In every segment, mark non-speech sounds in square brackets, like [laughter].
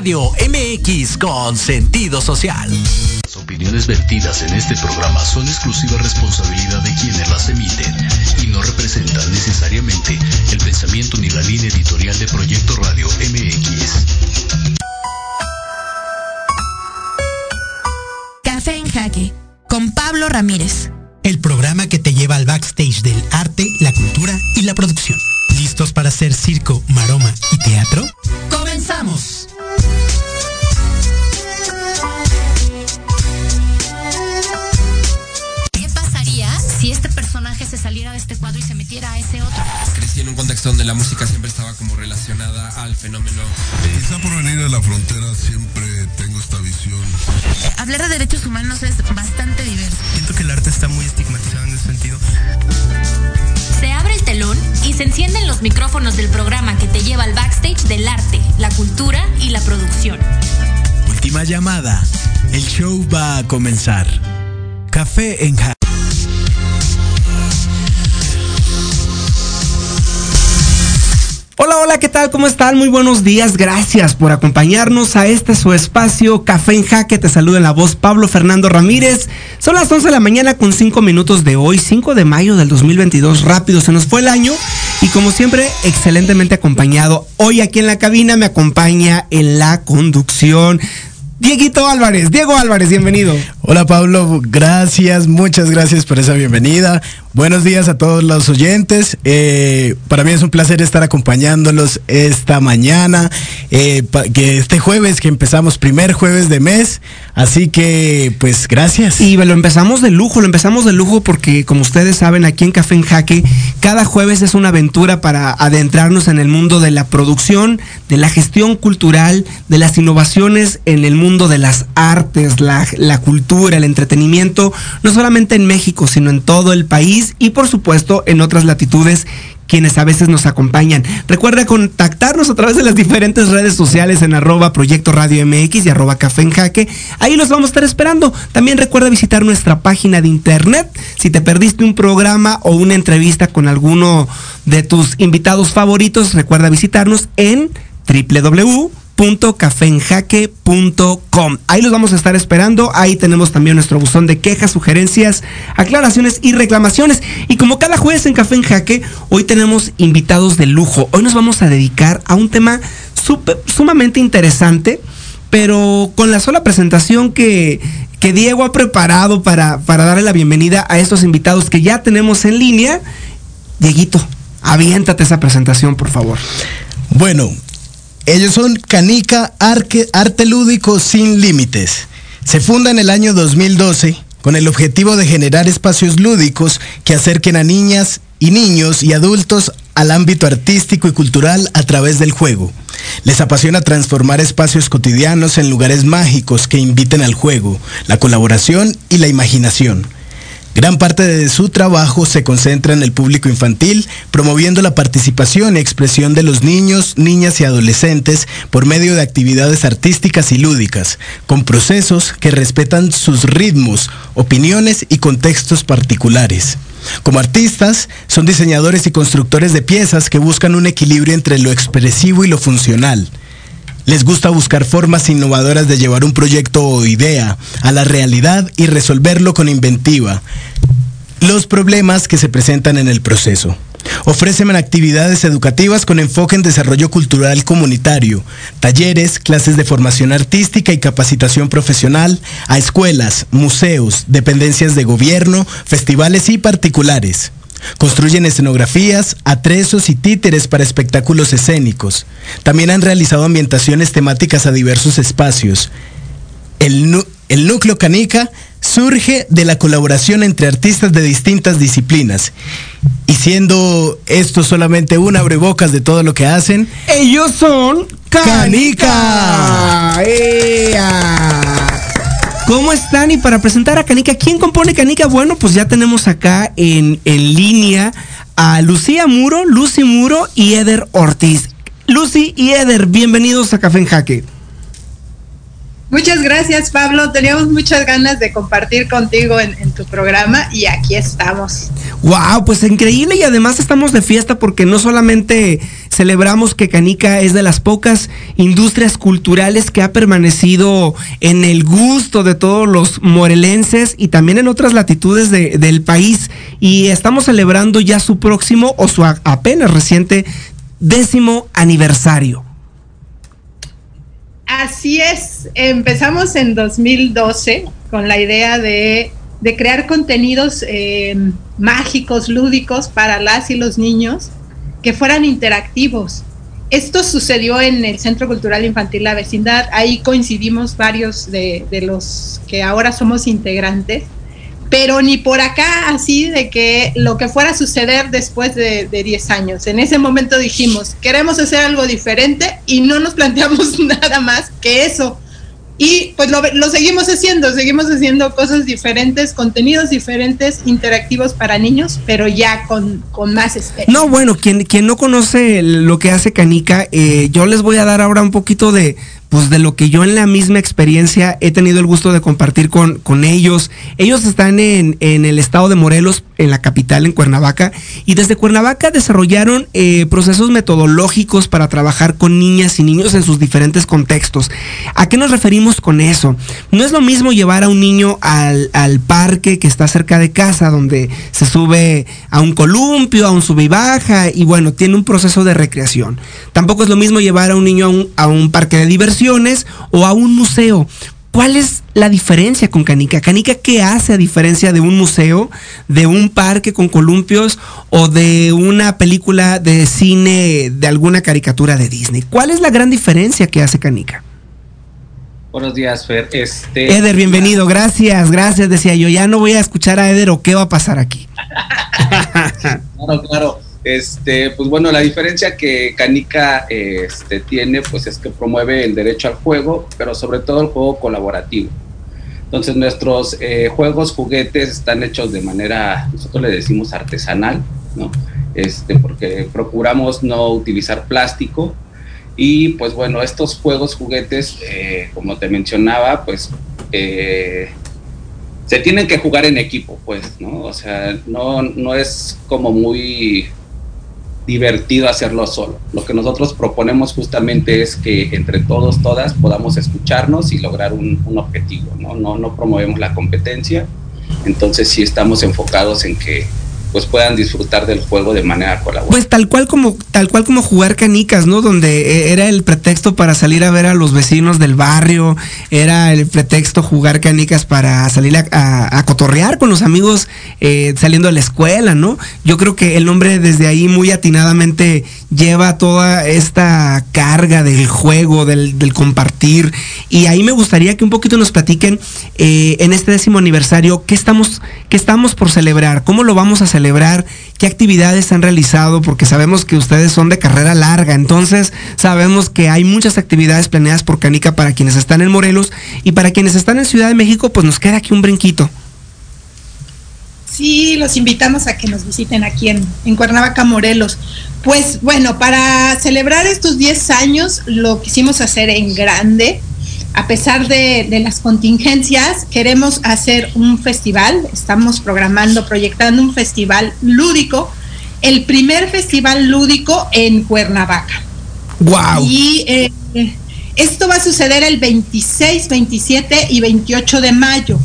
Radio MX con sentido social. Las opiniones vertidas en este programa son exclusiva responsabilidad de quienes las emiten y no representan necesariamente el pensamiento ni la línea editorial de Proyecto Radio MX. Café en Jaque con Pablo Ramírez. El programa que te lleva al backstage del arte, la cultura y la producción. ¿Listos para hacer circo, maroma y teatro? ¡Comenzamos! Si este personaje se saliera de este cuadro y se metiera a ese otro? Crecí en un contexto donde la música siempre estaba como relacionada al fenómeno. Quizá por venir de la frontera siempre tengo esta visión. Hablar de derechos humanos es bastante diverso. Siento que el arte está muy estigmatizado en ese sentido. Se abre el telón y se encienden los micrófonos del programa que te lleva al backstage del arte, la cultura y la producción. Última llamada. El show va a comenzar. Café en Ja- Hola, hola, ¿qué tal? ¿Cómo están? Muy buenos días. Gracias por acompañarnos a este su espacio Café en Jaque. Te saluda en la voz Pablo Fernando Ramírez. Son las 11 de la mañana con 5 minutos de hoy, 5 de mayo del 2022. Rápido se nos fue el año y como siempre, excelentemente acompañado. Hoy aquí en la cabina me acompaña en la conducción. Dieguito Álvarez, Diego Álvarez, bienvenido. Hola Pablo, gracias, muchas gracias por esa bienvenida. Buenos días a todos los oyentes. Eh, para mí es un placer estar acompañándolos esta mañana, eh, que este jueves que empezamos, primer jueves de mes. Así que, pues gracias. Y lo empezamos de lujo, lo empezamos de lujo porque como ustedes saben aquí en Café en Jaque, cada jueves es una aventura para adentrarnos en el mundo de la producción, de la gestión cultural, de las innovaciones en el mundo de las artes, la cultura, el entretenimiento, no solamente en México, sino en todo el país y por supuesto en otras latitudes quienes a veces nos acompañan. Recuerda contactarnos a través de las diferentes redes sociales en arroba Proyecto Radio MX y arroba Café en Jaque. Ahí los vamos a estar esperando. También recuerda visitar nuestra página de internet. Si te perdiste un programa o una entrevista con alguno de tus invitados favoritos, recuerda visitarnos en www.cafenjaque.com. Ahí los vamos a estar esperando. Ahí tenemos también nuestro buzón de quejas, sugerencias, aclaraciones y reclamaciones. Y como cada jueves en Café en Jaque, hoy tenemos invitados de lujo. Hoy nos vamos a dedicar a un tema supe- sumamente interesante, pero con la sola presentación que, que Diego ha preparado para, para darle la bienvenida a estos invitados que ya tenemos en línea. Dieguito, aviéntate esa presentación, por favor. Bueno, ellos son Canica Arte Lúdico Sin Límites. Se funda en el año 2012 con el objetivo de generar espacios lúdicos que acerquen a niñas y niños y adultos al ámbito artístico y cultural a través del juego. Les apasiona transformar espacios cotidianos en lugares mágicos que inviten al juego, la colaboración y la imaginación. Gran parte de su trabajo se concentra en el público infantil, promoviendo la participación y expresión de los niños, niñas y adolescentes por medio de actividades artísticas y lúdicas, con procesos que respetan sus ritmos, opiniones y contextos particulares. Como artistas, son diseñadores y constructores de piezas que buscan un equilibrio entre lo expresivo y lo funcional. Les gusta buscar formas innovadoras de llevar un proyecto o idea a la realidad y resolverlo con inventiva. Los problemas que se presentan en el proceso. Ofrecen actividades educativas con enfoque en desarrollo cultural comunitario, talleres, clases de formación artística y capacitación profesional a escuelas, museos, dependencias de gobierno, festivales y particulares. Construyen escenografías, atresos y títeres para espectáculos escénicos. También han realizado ambientaciones temáticas a diversos espacios. El, núcleo Canica surge de la colaboración entre artistas de distintas disciplinas. Y siendo esto solamente un abrebocas de todo lo que hacen, Ellos son Canica. ¿Cómo están? Y para presentar a Canica, ¿quién compone Canica? Bueno, pues ya tenemos acá en, en línea a Lucía Muro, Lucy Muro y Eder Ortiz. Lucy y Eder, bienvenidos a Café en Jaque. Muchas gracias, Pablo. Teníamos muchas ganas de compartir contigo en, tu programa y aquí estamos. Wow, pues increíble y además estamos de fiesta porque no solamente celebramos que Canica es de las pocas industrias culturales que ha permanecido en el gusto de todos los morelenses y también en otras latitudes del país y estamos celebrando ya su próximo o su apenas reciente décimo aniversario. Así es, empezamos en 2012 con la idea de, crear contenidos eh, mágicos, lúdicos para las y los niños que fueran interactivos. Esto sucedió en el Centro Cultural Infantil La Vecindad, ahí coincidimos varios de los que ahora somos integrantes pero ni por acá así de que lo que fuera a suceder después de, 10 años. En ese momento dijimos, queremos hacer algo diferente y no nos planteamos [laughs] nada más que eso. Y pues lo, seguimos haciendo, seguimos haciendo cosas diferentes, contenidos diferentes, interactivos para niños, pero ya con, más especie. No, bueno, quien, quien no conoce lo que hace Canica, eh, yo les voy a dar ahora un poquito de, pues de lo que yo en la misma experiencia he tenido el gusto de compartir con, con ellos. Ellos están en, el estado de Morelos, en la capital, en Cuernavaca, y desde Cuernavaca desarrollaron eh, procesos metodológicos para trabajar con niñas y niños en sus diferentes contextos. ¿A qué nos referimos con eso? No es lo mismo llevar a un niño al, al parque que está cerca de casa, donde se sube a un columpio, a un sube y baja, y bueno, tiene un proceso de recreación. Tampoco es lo mismo llevar a un niño a un, a un parque de diversión o a un museo. ¿Cuál es la diferencia con Canica? Canica, ¿qué hace a diferencia de un museo, de un parque con columpios o de una película de cine de alguna caricatura de Disney? ¿Cuál es la gran diferencia que hace Canica? Buenos días, Fer. Este, Eder, bienvenido. Gracias, gracias. Decía yo, ya no voy a escuchar a Eder o qué va a pasar aquí. [laughs] claro, claro. Este, pues bueno, la diferencia que Canica este, tiene, pues es que promueve el derecho al juego, pero sobre todo el juego colaborativo. Entonces nuestros eh, juegos, juguetes están hechos de manera, nosotros le decimos artesanal, ¿no? Este, porque procuramos no utilizar plástico y pues bueno, estos juegos, juguetes, eh, como te mencionaba, pues eh, se tienen que jugar en equipo, pues, ¿no? O sea, no, no es como muy divertido hacerlo solo. Lo que nosotros proponemos justamente es que entre todos, todas podamos escucharnos y lograr un, objetivo, ¿no? ¿no? No promovemos la competencia, entonces sí estamos enfocados en que pues puedan disfrutar del juego de manera colaborativa. Pues tal cual como tal cual como jugar canicas, ¿no? Donde eh, era el pretexto para salir a ver a los vecinos del barrio, era el pretexto jugar canicas para salir a, cotorrear con los amigos eh, saliendo de la escuela, ¿no? Yo creo que el nombre desde ahí muy atinadamente lleva toda esta carga del juego, del, compartir. Y ahí me gustaría que un poquito nos platiquen eh, en este décimo aniversario qué estamos, qué estamos por celebrar, cómo lo vamos a celebrar, qué actividades han realizado, porque sabemos que ustedes son de carrera larga, entonces sabemos que hay muchas actividades planeadas por Canica para quienes están en Morelos y para quienes están en Ciudad de México, pues nos queda aquí un brinquito. Sí, los invitamos a que nos visiten aquí en, en Cuernavaca, Morelos. Pues bueno, para celebrar estos 10 años lo quisimos hacer en grande. A pesar de, las contingencias, queremos hacer un festival. Estamos programando, proyectando un festival lúdico, el primer festival lúdico en Cuernavaca. ¡Wow! Y eh, esto va a suceder el 26, 27 y 28 de mayo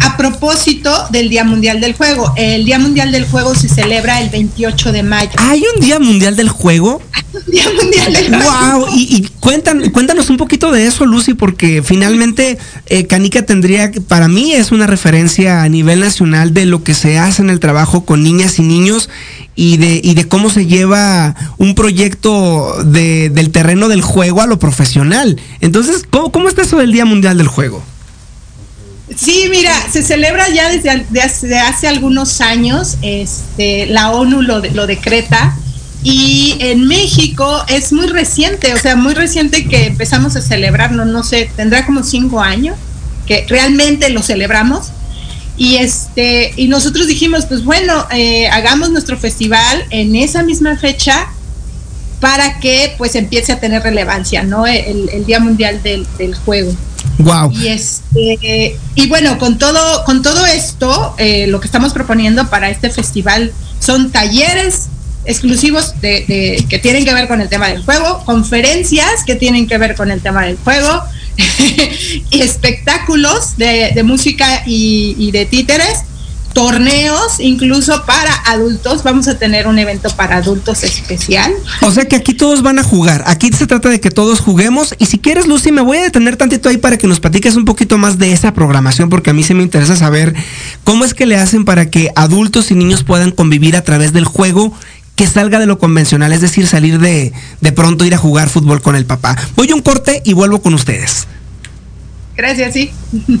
a propósito del Día Mundial del Juego. El Día Mundial del Juego se celebra el 28 de mayo. ¿Hay un Día Mundial del Juego? [laughs] Día Mundial del Juego. Wow, y, cuéntanos un poquito de eso, Lucy, porque finalmente eh, Canica tendría, para mí es una referencia a nivel nacional de lo que se hace en el trabajo con niñas y niños y de, y de cómo se lleva un proyecto del terreno del juego a lo profesional. Entonces, ¿cómo, cómo está eso del Día Mundial del Juego? Sí, mira, se celebra ya desde, hace, algunos años, este, la ONU lo, lo decreta y en México es muy reciente, o sea, muy reciente que empezamos a celebrarlo, no sé, tendrá como cinco años que realmente lo celebramos. Y este, y nosotros dijimos, pues bueno, eh, hagamos nuestro festival en esa misma fecha para que pues empiece a tener relevancia, ¿no? El, Día Mundial del, Juego. Wow. Y este y bueno, con todo con todo esto, eh, lo que estamos proponiendo para este festival son talleres exclusivos de, que tienen que ver con el tema del juego, conferencias que tienen que ver con el tema del juego, [laughs] y espectáculos de, música y, de títeres, torneos incluso para adultos. Vamos a tener un evento para adultos especial. O sea que aquí todos van a jugar. Aquí se trata de que todos juguemos. Y si quieres, Lucy, me voy a detener tantito ahí para que nos platiques un poquito más de esa programación, porque a mí se me interesa saber cómo es que le hacen para que adultos y niños puedan convivir a través del juego que salga de lo convencional, es decir, salir de, de pronto ir a jugar fútbol con el papá. Voy a un corte y vuelvo con ustedes. Gracias, sí. [laughs]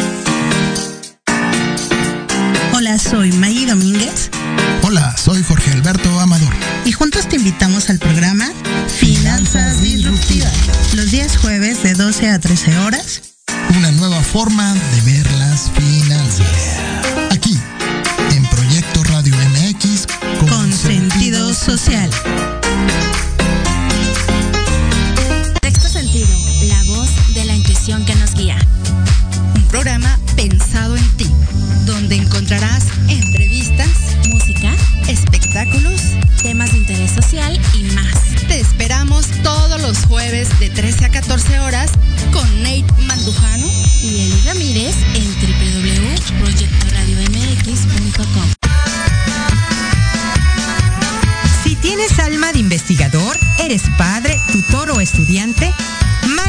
Hola, soy Maggie Domínguez. Hola, soy Jorge Alberto Amador. Y juntos te invitamos al programa Finanzas Disruptivas. Los días jueves de 12 a 13 horas. Una nueva forma de ver las finanzas. Aquí, en Proyecto Radio MX. Con, sentido social. Sexto sentido, la voz de la intuición que nos guía. Un programa pensado en ti, donde encontrarás entrevistas, música, espectáculos, temas de interés social y más. Te esperamos todos los jueves de 13 a 14 horas con Nate Mandujano y Eli Ramírez en www.proyectoradiomx.com. Si tienes alma de investigador, eres padre, tutor o estudiante,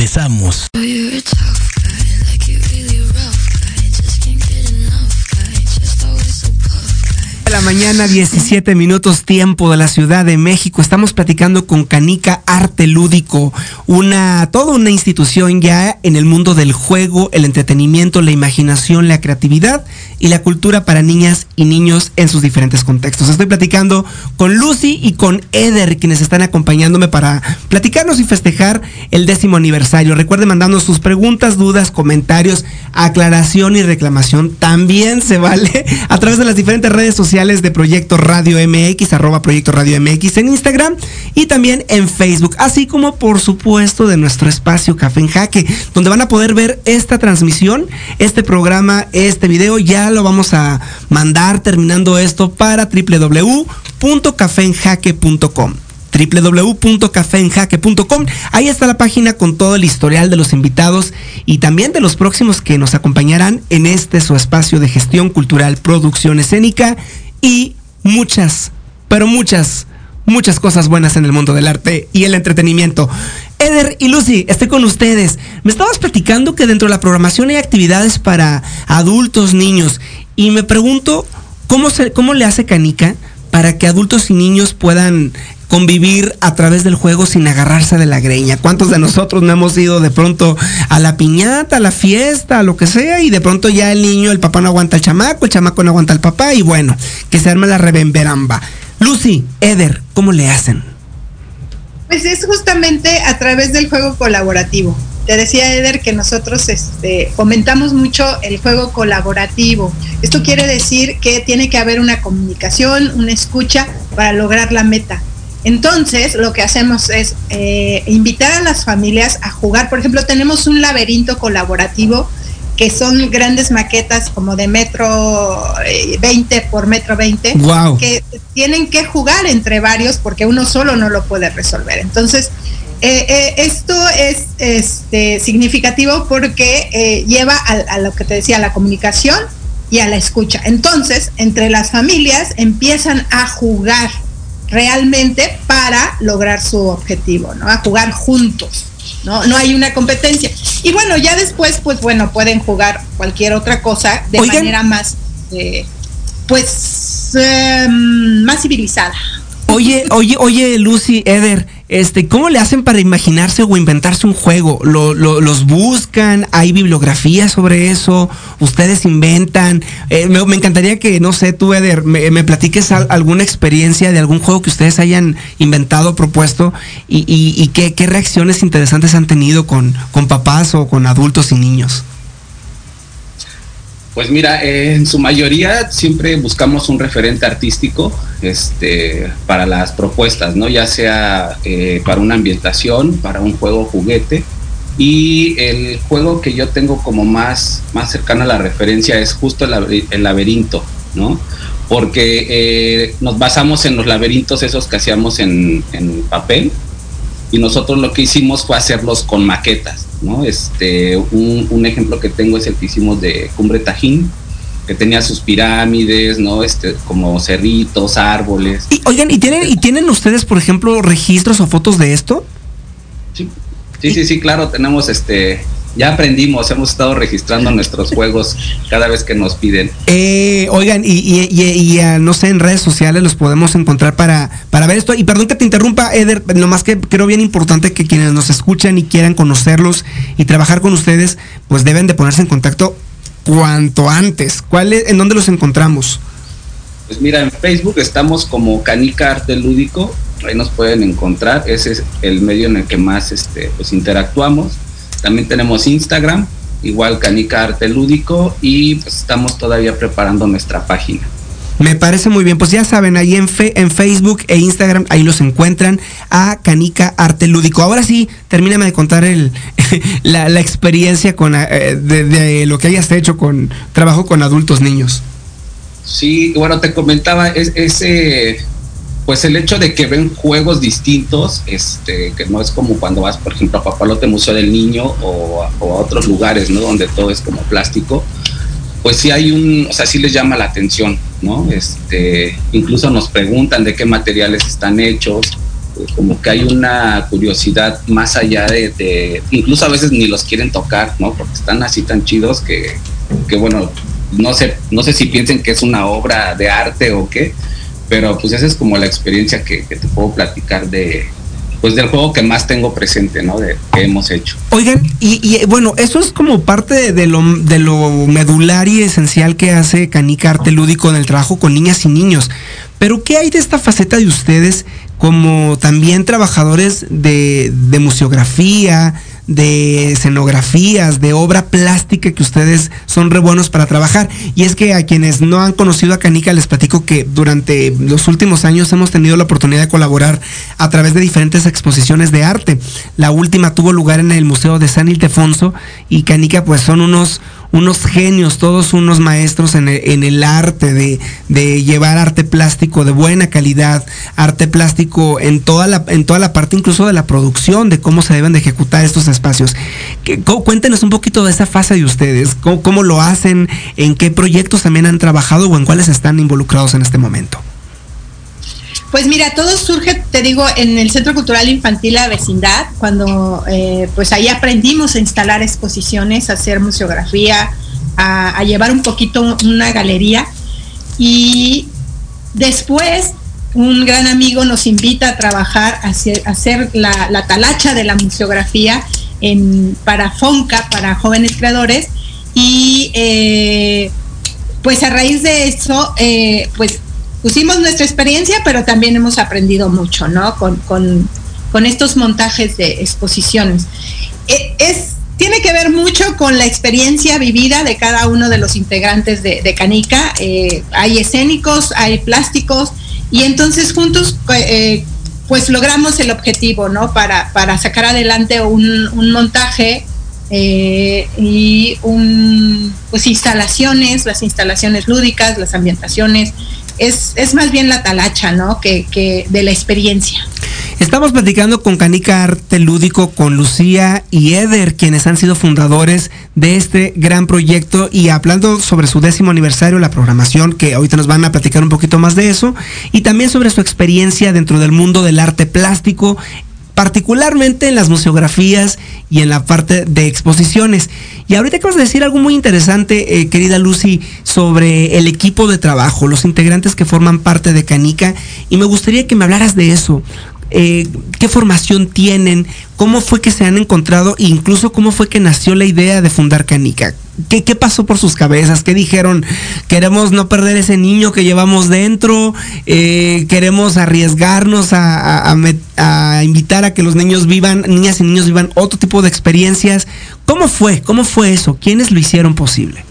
Regresamos. la mañana, 17 minutos tiempo de la Ciudad de México. Estamos platicando con Canica Arte Lúdico, una, toda una institución ya en el mundo del juego, el entretenimiento, la imaginación, la creatividad y la cultura para niñas y niños en sus diferentes contextos. Estoy platicando con Lucy y con Eder, quienes están acompañándome para platicarnos y festejar el décimo aniversario. Recuerden mandarnos sus preguntas, dudas, comentarios, aclaración y reclamación. También se vale a través de las diferentes redes sociales de Proyecto Radio MX, arroba Proyecto Radio MX en Instagram y también en Facebook, así como por supuesto de nuestro espacio Café en Jaque, donde van a poder ver esta transmisión, este programa, este video, ya lo vamos a mandar terminando esto para www.cafenjaque.com www.cafenjaque.com. Ahí está la página con todo el historial de los invitados y también de los próximos que nos acompañarán en este su espacio de gestión cultural, producción escénica y muchas, pero muchas, muchas cosas buenas en el mundo del arte y el entretenimiento. Eder y Lucy, estoy con ustedes. Me estabas platicando que dentro de la programación hay actividades para adultos, niños, y me pregunto cómo, se, cómo le hace Canica para que adultos y niños puedan convivir a través del juego sin agarrarse de la greña. ¿Cuántos de nosotros no hemos ido de pronto a la piñata, a la fiesta, a lo que sea, y de pronto ya el niño, el papá no aguanta al chamaco, el chamaco no aguanta al papá, y bueno, que se arma la revemberamba. Lucy, Eder, ¿cómo le hacen? Pues es justamente a través del juego colaborativo. te decía Eder que nosotros este, fomentamos mucho el juego colaborativo. Esto quiere decir que tiene que haber una comunicación, una escucha para lograr la meta. Entonces, lo que hacemos es eh, invitar a las familias a jugar. Por ejemplo, tenemos un laberinto colaborativo que son grandes maquetas como de metro 20 eh, por metro 20, que tienen que jugar entre varios porque uno solo no lo puede resolver. Entonces, eh, esto es este, significativo porque lleva a, a lo que te decía, a la comunicación y a la escucha. Entonces, entre las familias empiezan a jugar realmente para lograr su objetivo, ¿no? A jugar juntos, ¿no? No hay una competencia. Y bueno, ya después, pues bueno, pueden jugar cualquier otra cosa de manera más, eh, pues, em, más civilizada. Oye, oye, oye, Lucy, Eder, este, ¿cómo le hacen para imaginarse o inventarse un juego? ¿Lo, los buscan? ¿Hay bibliografía sobre eso? ¿Ustedes inventan? Eh, me, encantaría que, no sé, tú, Eder, me, platiques alguna experiencia de algún juego que ustedes hayan inventado, propuesto y, qué, qué, reacciones interesantes han tenido con, con papás o con adultos y niños. Pues mira, en su mayoría siempre buscamos un referente artístico este, para las propuestas, ¿no? Ya sea eh, para una ambientación, para un juego juguete. Y el juego que yo tengo como más, más cercano a la referencia es justo el, laberinto, ¿no? Porque eh, nos basamos en los laberintos esos que hacíamos en, en papel, y nosotros lo que hicimos fue hacerlos con maquetas, ¿no? Este, un, ejemplo que tengo es el que hicimos de Cumbre Tajín, que tenía sus pirámides, ¿no? Este, como cerritos, árboles. Y, oigan, ¿y tienen, ¿y tienen ustedes, por ejemplo, registros o fotos de esto? Sí, sí, sí, sí claro, tenemos este ya aprendimos, hemos estado registrando nuestros [laughs] juegos cada vez que nos piden. Eh, oigan, y, y, no sé, en redes sociales los podemos encontrar para, para ver esto. Y perdón que te interrumpa, Eder, más que creo bien importante que quienes nos escuchan y quieran conocerlos y trabajar con ustedes, pues deben de ponerse en contacto cuanto antes. ¿Cuál ¿En dónde los encontramos? Pues mira, en Facebook estamos como Canica Arte Lúdico, ahí nos pueden encontrar, ese es el medio en el que más este, pues interactuamos también tenemos Instagram, igual Canica Arte Lúdico y pues estamos todavía preparando nuestra página. Me parece muy bien, pues ya saben, ahí en, en Facebook e Instagram, ahí los encuentran a Canica Arte Lúdico. Ahora sí, termíname de contar el, [laughs] la, experiencia con, eh, de, lo que hayas hecho con trabajo con adultos niños. Sí, bueno, te comentaba, es, ese pues el hecho de que ven juegos distintos, este, que no es como cuando vas, por ejemplo, a Papalote Museo del Niño o a, otros lugares, ¿no? Donde todo es como plástico, pues sí hay un, o sea, sí les llama la atención, ¿no? Este, incluso nos preguntan de qué materiales están hechos, pues como que hay una curiosidad más allá de, de, incluso a veces ni los quieren tocar, ¿no? Porque están así tan chidos que, que bueno, no sé, no sé si piensen que es una obra de arte o qué, pero pues esa es como la experiencia que, te puedo platicar de, pues del juego que más tengo presente, ¿no? De que hemos hecho. Oigan, y, bueno, eso es como parte de, lo, de lo medular y esencial que hace Canica Arte Lúdico en el trabajo con niñas y niños. Pero ¿qué hay de esta faceta de ustedes como también trabajadores de, de museografía, de escenografías, de obra plástica que ustedes son re buenos para trabajar. Y es que a quienes no han conocido a Canica les platico que durante los últimos años hemos tenido la oportunidad de colaborar a través de diferentes exposiciones de arte. La última tuvo lugar en el Museo de San Ildefonso y Canica pues son unos unos genios, todos unos maestros en el, arte de, de, llevar arte plástico de buena calidad, arte plástico en toda, la, en toda la parte incluso de la producción, de cómo se deben de ejecutar estos espacios. Cuéntenos un poquito de esa fase de ustedes, cómo, cómo lo hacen, en qué proyectos también han trabajado o en cuáles están involucrados en este momento. Pues mira, todo surge, te digo, en el Centro Cultural Infantil La Vecindad, cuando eh, pues ahí aprendimos a instalar exposiciones, a hacer museografía, a, llevar un poquito una galería. Y después un gran amigo nos invita a trabajar, a hacer, la, talacha de la museografía para FONCA, para jóvenes creadores. Y eh, pues a raíz de eso, eh, pues pusimos nuestra experiencia, pero también hemos aprendido mucho, ¿no? Con, con, estos montajes de exposiciones. e, es, tiene que ver mucho con la experiencia vivida de cada uno de los integrantes de, Canica. Eh, hay escénicos, hay plásticos, y entonces juntos eh, pues logramos el objetivo, ¿no? Para, para sacar adelante un, un montaje eh, y un, pues instalaciones, las instalaciones lúdicas, las ambientaciones, es, es más bien la talacha, ¿no? Que, que de la experiencia. Estamos platicando con Canica Arte Lúdico, con Lucía y Eder, quienes han sido fundadores de este gran proyecto y hablando sobre su décimo aniversario, la programación, que ahorita nos van a platicar un poquito más de eso, y también sobre su experiencia dentro del mundo del arte plástico particularmente en las museografías y en la parte de exposiciones. Y ahorita acabas de decir algo muy interesante, eh, querida Lucy, sobre el equipo de trabajo, los integrantes que forman parte de Canica, y me gustaría que me hablaras de eso. Eh, qué formación tienen, cómo fue que se han encontrado e incluso cómo fue que nació la idea de fundar Canica. ¿Qué, pasó por sus cabezas? ¿Qué dijeron? Queremos no perder ese niño que llevamos dentro, eh, queremos arriesgarnos a, a, invitar a que los niños vivan, niñas y niños vivan otro tipo de experiencias. ¿Cómo fue? ¿Cómo fue eso? ¿Quiénes lo hicieron posible?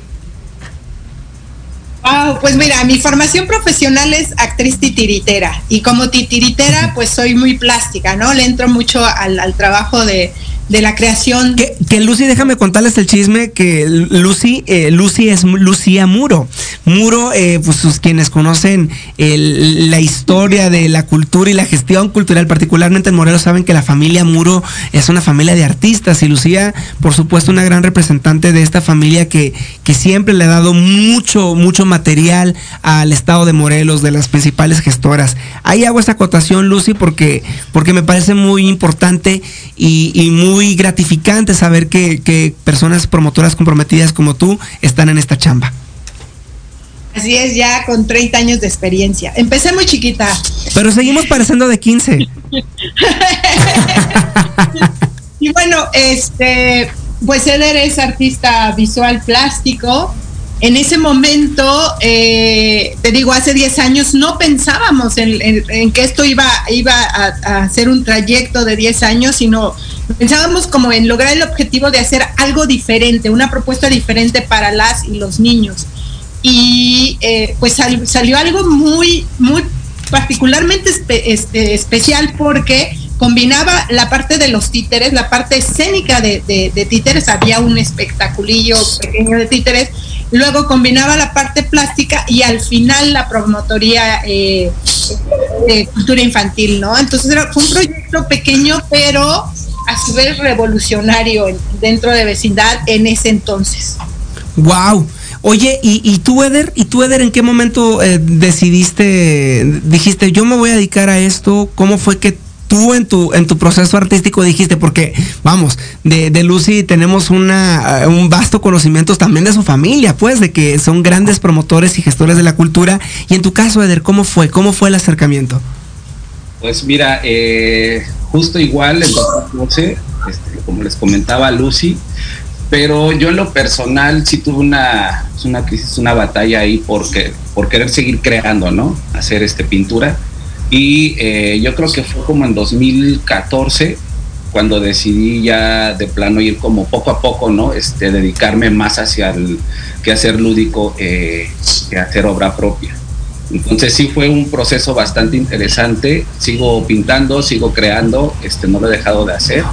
Pues mira, mi formación profesional es actriz titiritera y como titiritera pues soy muy plástica, ¿no? Le entro mucho al trabajo de, de la creación. Que, que, Lucy, déjame contarles el chisme, que Lucy, eh, Lucy es Lucía Muro. Muro, eh, pues quienes conocen la historia de la cultura y la gestión cultural, particularmente en Morelos, saben que la familia Muro es una familia de artistas y Lucía, por supuesto, una gran representante de esta familia que, que siempre le ha dado mucho, mucho material al estado de Morelos, de las principales gestoras. Ahí hago esa acotación, Lucy, porque, porque me parece muy importante y muy muy gratificante saber que, personas promotoras comprometidas como tú están en esta chamba. Así es, ya con 30 años de experiencia. Empecé muy chiquita. Pero seguimos pareciendo de 15. [laughs] y bueno, este, pues Eder es artista visual plástico en ese momento, eh, te digo, hace 10 años no pensábamos en, que esto iba, iba a, ser un trayecto de 10 años, sino pensábamos como en lograr el objetivo de hacer algo diferente, una propuesta diferente para las y los niños. Y eh, pues salió algo muy, muy particularmente este, especial porque combinaba la parte de los títeres, la parte escénica de, títeres, había un espectaculillo pequeño de títeres, luego combinaba la parte plástica y al final la promotoría eh, de cultura infantil, ¿no? Entonces era, un proyecto pequeño, pero a su vez revolucionario dentro de vecindad en ese entonces. ¡Wow! Oye, ¿y, tú, Eder? ¿Y tú, Eder, en qué momento eh, decidiste, dijiste, yo me voy a dedicar a esto? ¿Cómo fue que tú en tu, en tu proceso artístico dijiste, porque vamos, de, de Lucy tenemos una, eh, un vasto conocimiento también de su familia, pues, de que son grandes promotores y gestores de la cultura. Y en tu caso, Eder, ¿cómo fue? ¿Cómo fue el acercamiento? Pues mira, eh, justo igual en 2012, este, como les comentaba Lucy, pero yo en lo personal sí tuve una, una crisis, una batalla ahí porque, por querer seguir creando, ¿no? Hacer este pintura y eh, yo creo que fue como en 2014 cuando decidí ya de plano ir como poco a poco, ¿no? Este, dedicarme más hacia el hacer lúdico eh, que hacer obra propia. Entonces sí fue un proceso bastante interesante. Sigo pintando, sigo creando, este, no lo he dejado de hacer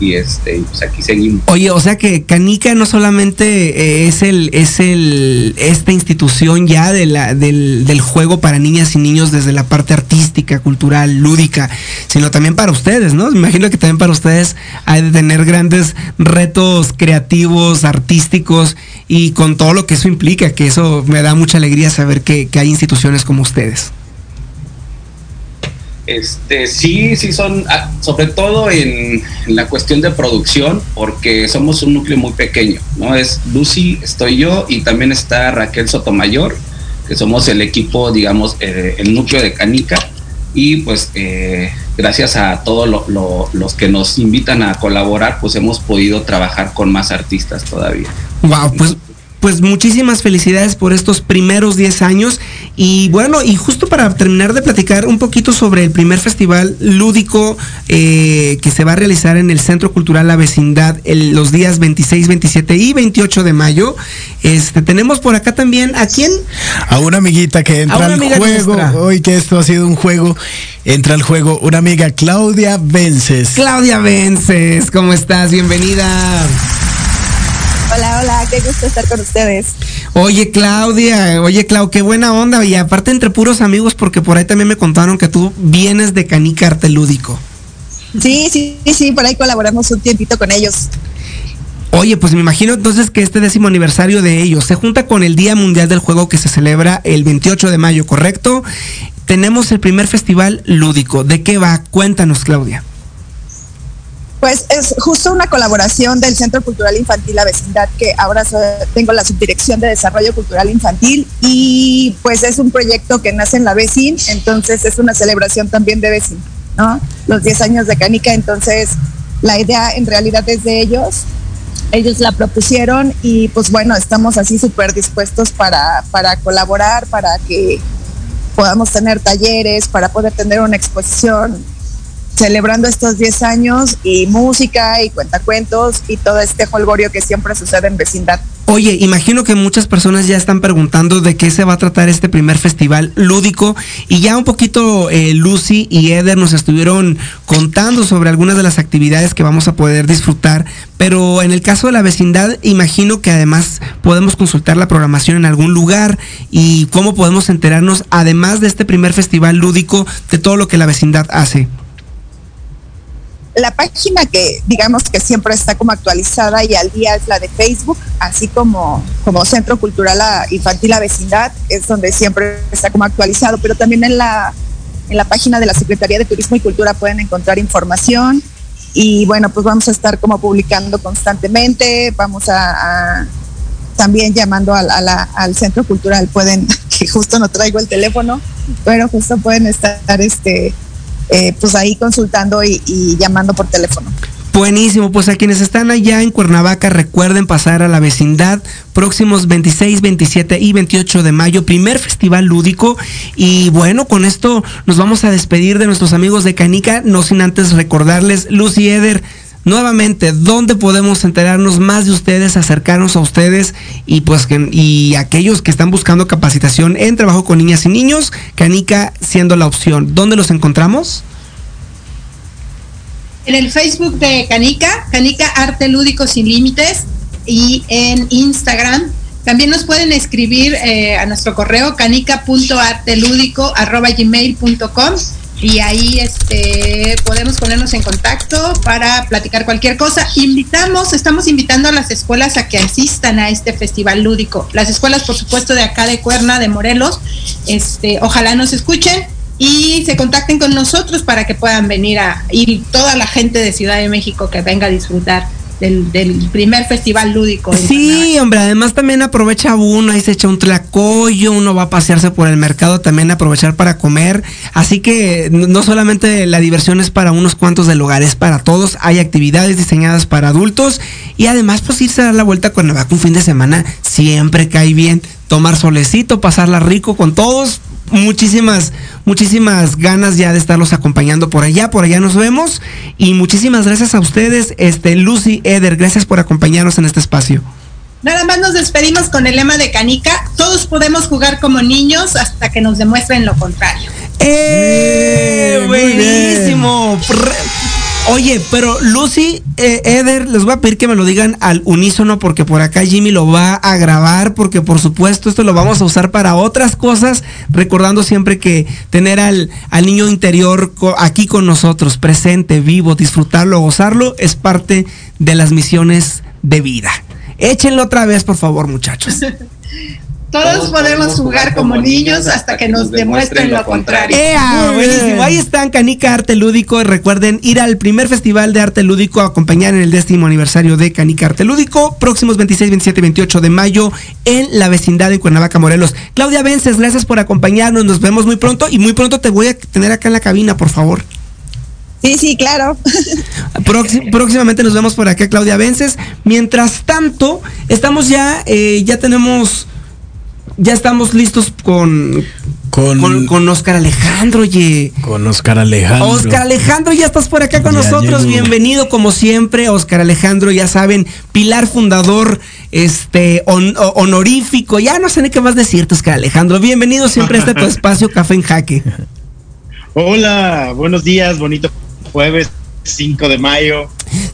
y este pues aquí seguimos. Oye, o sea que Canica no solamente eh, es el es el esta institución ya de la, del, del, juego para niñas y niños desde la parte artística, cultural, lúdica, sino también para ustedes, ¿no? Me imagino que también para ustedes hay de tener grandes retos creativos, artísticos y con todo lo que eso implica, que eso me da mucha alegría saber que, que hay instituciones como ustedes. Este, sí, sí son, ah, sobre todo en, la cuestión de producción, porque somos un núcleo muy pequeño, ¿no? Es Lucy, estoy yo y también está Raquel Sotomayor, que somos el equipo, digamos, eh, el núcleo de Canica, y pues eh, gracias a todos los que nos invitan a colaborar, pues hemos podido trabajar con más artistas todavía. Wow, pues pues muchísimas felicidades por estos primeros 10 años. Y bueno, y justo para terminar de platicar un poquito sobre el primer festival lúdico eh, que se va a realizar en el Centro Cultural La Vecindad los días 26, 27 y 28 de mayo, este, tenemos por acá también a quién? A una amiguita que entra al juego. Hoy que esto ha sido un juego, entra al juego una amiga Claudia Vences. Claudia Vences, ¿cómo estás? Bienvenida. Hola, hola, qué gusto estar con ustedes. Oye, Claudia, oye, Clau, qué buena onda. Y aparte entre puros amigos, porque por ahí también me contaron que tú vienes de Canica Arte Lúdico. Sí, sí, sí, por ahí colaboramos un tiempito con ellos. Oye, pues me imagino entonces que este décimo aniversario de ellos se junta con el Día Mundial del Juego que se celebra el 28 de mayo, ¿correcto? Tenemos el primer festival lúdico. ¿De qué va? Cuéntanos, Claudia. Pues es justo una colaboración del Centro Cultural Infantil La Vecindad, que ahora tengo la subdirección de Desarrollo Cultural Infantil y pues es un proyecto que nace en la Vecin, entonces es una celebración también de Vecin, ¿no? Los 10 años de Canica, entonces la idea en realidad es de ellos, ellos la propusieron y pues bueno, estamos así súper dispuestos para, para colaborar, para que podamos tener talleres, para poder tener una exposición celebrando estos 10 años y música y cuentacuentos y todo este holgorio que siempre sucede en vecindad. Oye, imagino que muchas personas ya están preguntando de qué se va a tratar este primer festival lúdico y ya un poquito eh, Lucy y Eder nos estuvieron contando sobre algunas de las actividades que vamos a poder disfrutar, pero en el caso de la vecindad imagino que además podemos consultar la programación en algún lugar y cómo podemos enterarnos además de este primer festival lúdico de todo lo que la vecindad hace la página que digamos que siempre está como actualizada y al día es la de Facebook, así como, como Centro Cultural Infantil La Vecindad, es donde siempre está como actualizado, pero también en la, en la página de la Secretaría de Turismo y Cultura pueden encontrar información. Y bueno, pues vamos a estar como publicando constantemente, vamos a, también llamando al, al Centro Cultural, pueden, [laughs] que justo no traigo el teléfono, pero justo pueden estar este eh, pues ahí consultando y, llamando por teléfono. Buenísimo, pues a quienes están allá en Cuernavaca recuerden pasar a la vecindad próximos 26, 27 y 28 de mayo, primer festival lúdico. Y bueno, con esto nos vamos a despedir de nuestros amigos de Canica, no sin antes recordarles, Lucy Eder, nuevamente, ¿dónde podemos enterarnos más de ustedes, acercarnos a ustedes y pues y aquellos que están buscando capacitación en trabajo con niñas y niños, Canica siendo la opción? ¿Dónde los encontramos? En el Facebook de Canica, Canica Arte Lúdico Sin Límites y en Instagram. También nos pueden escribir eh, a nuestro correo canica.artelúdico.gmail.com y ahí este, podemos ponernos en contacto para platicar cualquier cosa. Invitamos, estamos invitando a las escuelas a que asistan a este festival lúdico. Las escuelas, por supuesto, de acá de Cuerna, de Morelos, este, ojalá nos escuchen y se contacten con nosotros para que puedan venir a ir toda la gente de Ciudad de México que venga a disfrutar del, primer festival lúdico. Sí, hombre, además también aprovecha uno, ahí se echa un tlacoyo, uno va a pasearse por el mercado, también aprovechar para comer. Así que no solamente la diversión es para unos cuantos del hogar, es para todos. Hay actividades diseñadas para adultos y además pues irse a dar la vuelta con Cuernavaca un fin de semana siempre cae bien. Tomar solecito, pasarla rico con todos, muchísimas, muchísimas ganas ya de estarlos acompañando por allá. Por allá nos vemos. Y muchísimas gracias a ustedes, este, Lucy Eder. Gracias por acompañarnos en este espacio. Nada más nos despedimos con el lema de Canica. Todos podemos jugar como niños hasta que nos demuestren lo contrario. ¡Eh! Buenísimo. Oye, pero Lucy, eh, Eder, les voy a pedir que me lo digan al unísono porque por acá Jimmy lo va a grabar porque por supuesto esto lo vamos a usar para otras cosas, recordando siempre que tener al, al niño interior aquí con nosotros, presente, vivo, disfrutarlo, gozarlo, es parte de las misiones de vida. Échenlo otra vez, por favor, muchachos. [laughs] Todos, podemos jugar como niños hasta que nos demuestren lo contrario. buenísimo. Ahí están Canica Arte Lúdico. Recuerden ir al primer festival de arte lúdico a acompañar en el décimo aniversario de Canica Arte Lúdico, próximos 26, 27 y 28 de mayo en la vecindad de Cuernavaca, Morelos. Claudia Vences, gracias por acompañarnos. Nos vemos muy pronto y muy pronto te voy a tener acá en la cabina, por favor. Sí, sí, claro. [laughs] [laughs] próximamente nos vemos por acá, Claudia Vences. Mientras tanto, estamos ya, eh, ya tenemos, ya estamos listos con, con, con, Oscar Alejandro, oye. Con Oscar Alejandro. Oscar Alejandro, ya estás por acá con nosotros. Bienvenido, como siempre, Oscar Alejandro, ya saben, pilar fundador, este, honorífico. Ya no sé ni qué más decirte, Oscar Alejandro. Bienvenido siempre a este tu [laughs] espacio Café en Jaque. Hola, buenos días, bonito jueves 5 de mayo.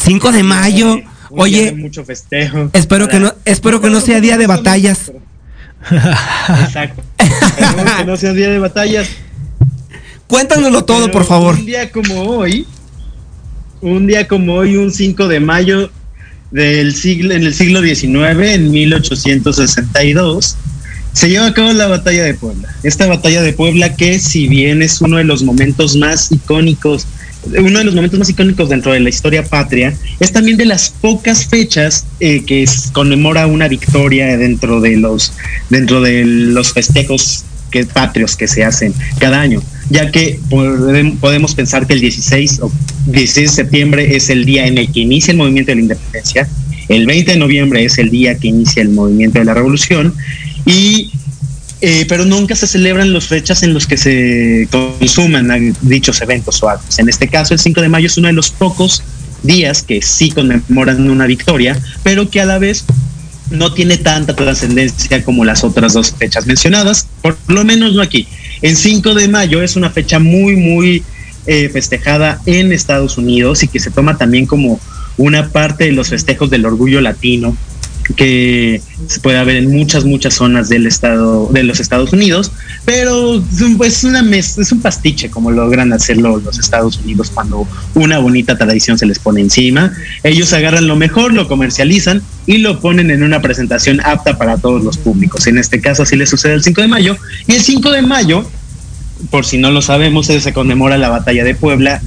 5 de mayo. Oye, mucho festejo. Espero que no, espero que no sea día de batallas. Exacto. espero que no sea día de batallas. Cuéntanoslo todo, por favor. Un día como hoy, un día como hoy, un 5 de mayo del siglo, en el siglo XIX, en 1862, se lleva a cabo la batalla de Puebla. Esta batalla de Puebla que si bien es uno de los momentos más icónicos uno de los momentos más icónicos dentro de la historia patria, es también de las pocas fechas eh, que conmemora una victoria dentro de los, dentro de los festejos que, patrios que se hacen cada año, ya que podemos pensar que el 16, o 16 de septiembre es el día en el que inicia el movimiento de la independencia, el 20 de noviembre es el día que inicia el movimiento de la revolución, y eh, pero nunca se celebran las fechas en los que se consuman dichos eventos o actos. En este caso, el 5 de mayo es uno de los pocos días que sí conmemoran una victoria, pero que a la vez no tiene tanta trascendencia como las otras dos fechas mencionadas, por lo menos no aquí. El 5 de mayo es una fecha muy, muy eh, festejada en Estados Unidos y que se toma también como una parte de los festejos del orgullo latino que se puede ver en muchas, muchas zonas del estado, de los Estados Unidos, pero pues una es un pastiche como logran hacerlo los Estados Unidos cuando una bonita tradición se les pone encima. Ellos agarran lo mejor, lo comercializan y lo ponen en una presentación apta para todos los públicos. En este caso así le sucede el 5 de mayo. Y el 5 de mayo, por si no lo sabemos, se conmemora la batalla de Puebla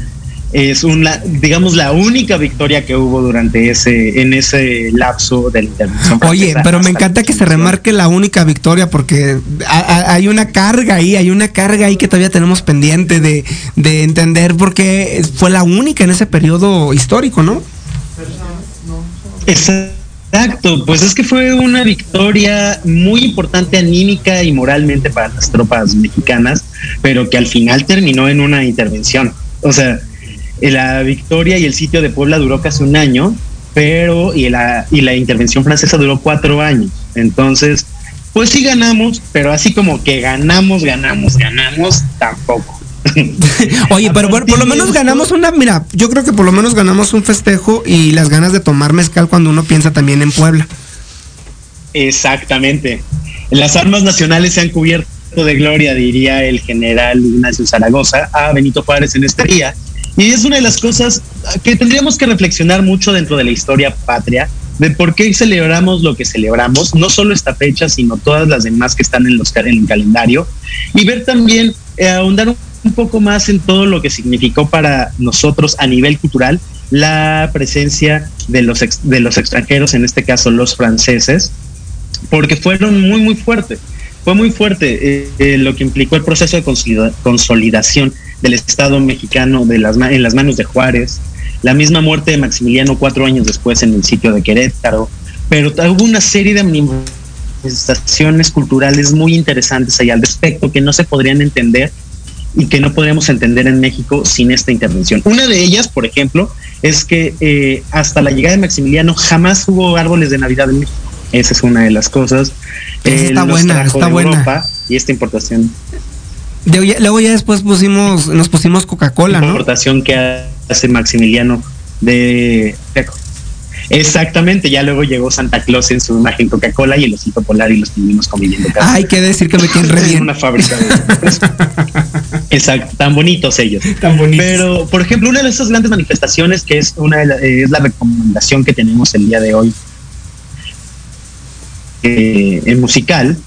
es una, digamos, la única victoria que hubo durante ese, en ese lapso de la intervención. Oye, pero me encanta que se remarque la única victoria porque hay una carga ahí, hay una carga ahí que todavía tenemos pendiente de, de entender porque fue la única en ese periodo histórico, ¿no? Exacto, pues es que fue una victoria muy importante anímica y moralmente para las tropas mexicanas, pero que al final terminó en una intervención. O sea, la victoria y el sitio de Puebla duró casi un año, pero y la, y la intervención francesa duró cuatro años. Entonces, pues sí ganamos, pero así como que ganamos, ganamos, ganamos, tampoco. [laughs] Oye, pero bueno, por lo menos ganamos una, mira, yo creo que por lo menos ganamos un festejo y las ganas de tomar mezcal cuando uno piensa también en Puebla. Exactamente. Las armas nacionales se han cubierto de gloria, diría el general Ignacio Zaragoza, a Benito Juárez en este día. Y es una de las cosas que tendríamos que reflexionar mucho dentro de la historia patria, de por qué celebramos lo que celebramos, no solo esta fecha, sino todas las demás que están en, los, en el calendario, y ver también, eh, ahondar un poco más en todo lo que significó para nosotros a nivel cultural la presencia de los, de los extranjeros, en este caso los franceses, porque fueron muy, muy fuertes. Fue muy fuerte eh, eh, lo que implicó el proceso de consolidación del Estado mexicano de las, en las manos de Juárez, la misma muerte de Maximiliano cuatro años después en el sitio de Querétaro, pero hubo una serie de manifestaciones culturales muy interesantes ahí al respecto que no se podrían entender y que no podríamos entender en México sin esta intervención. Una de ellas, por ejemplo, es que eh, hasta la llegada de Maximiliano jamás hubo árboles de Navidad en México. Esa es una de las cosas. está buena, está buena. y esta importación luego ya después pusimos, nos pusimos Coca-Cola, ¿no? La importación que hace Maximiliano de Exactamente, ya luego llegó Santa Claus en su imagen Coca-Cola y el osito polar y los tuvimos conviviendo. Hay que decir que me tienen re bien. [laughs] una fábrica [laughs] Exacto, tan bonitos ellos. Tan bonitos. Pero, por ejemplo, una de esas grandes manifestaciones que es una es la recomendación que tenemos el día de hoy eh, en musical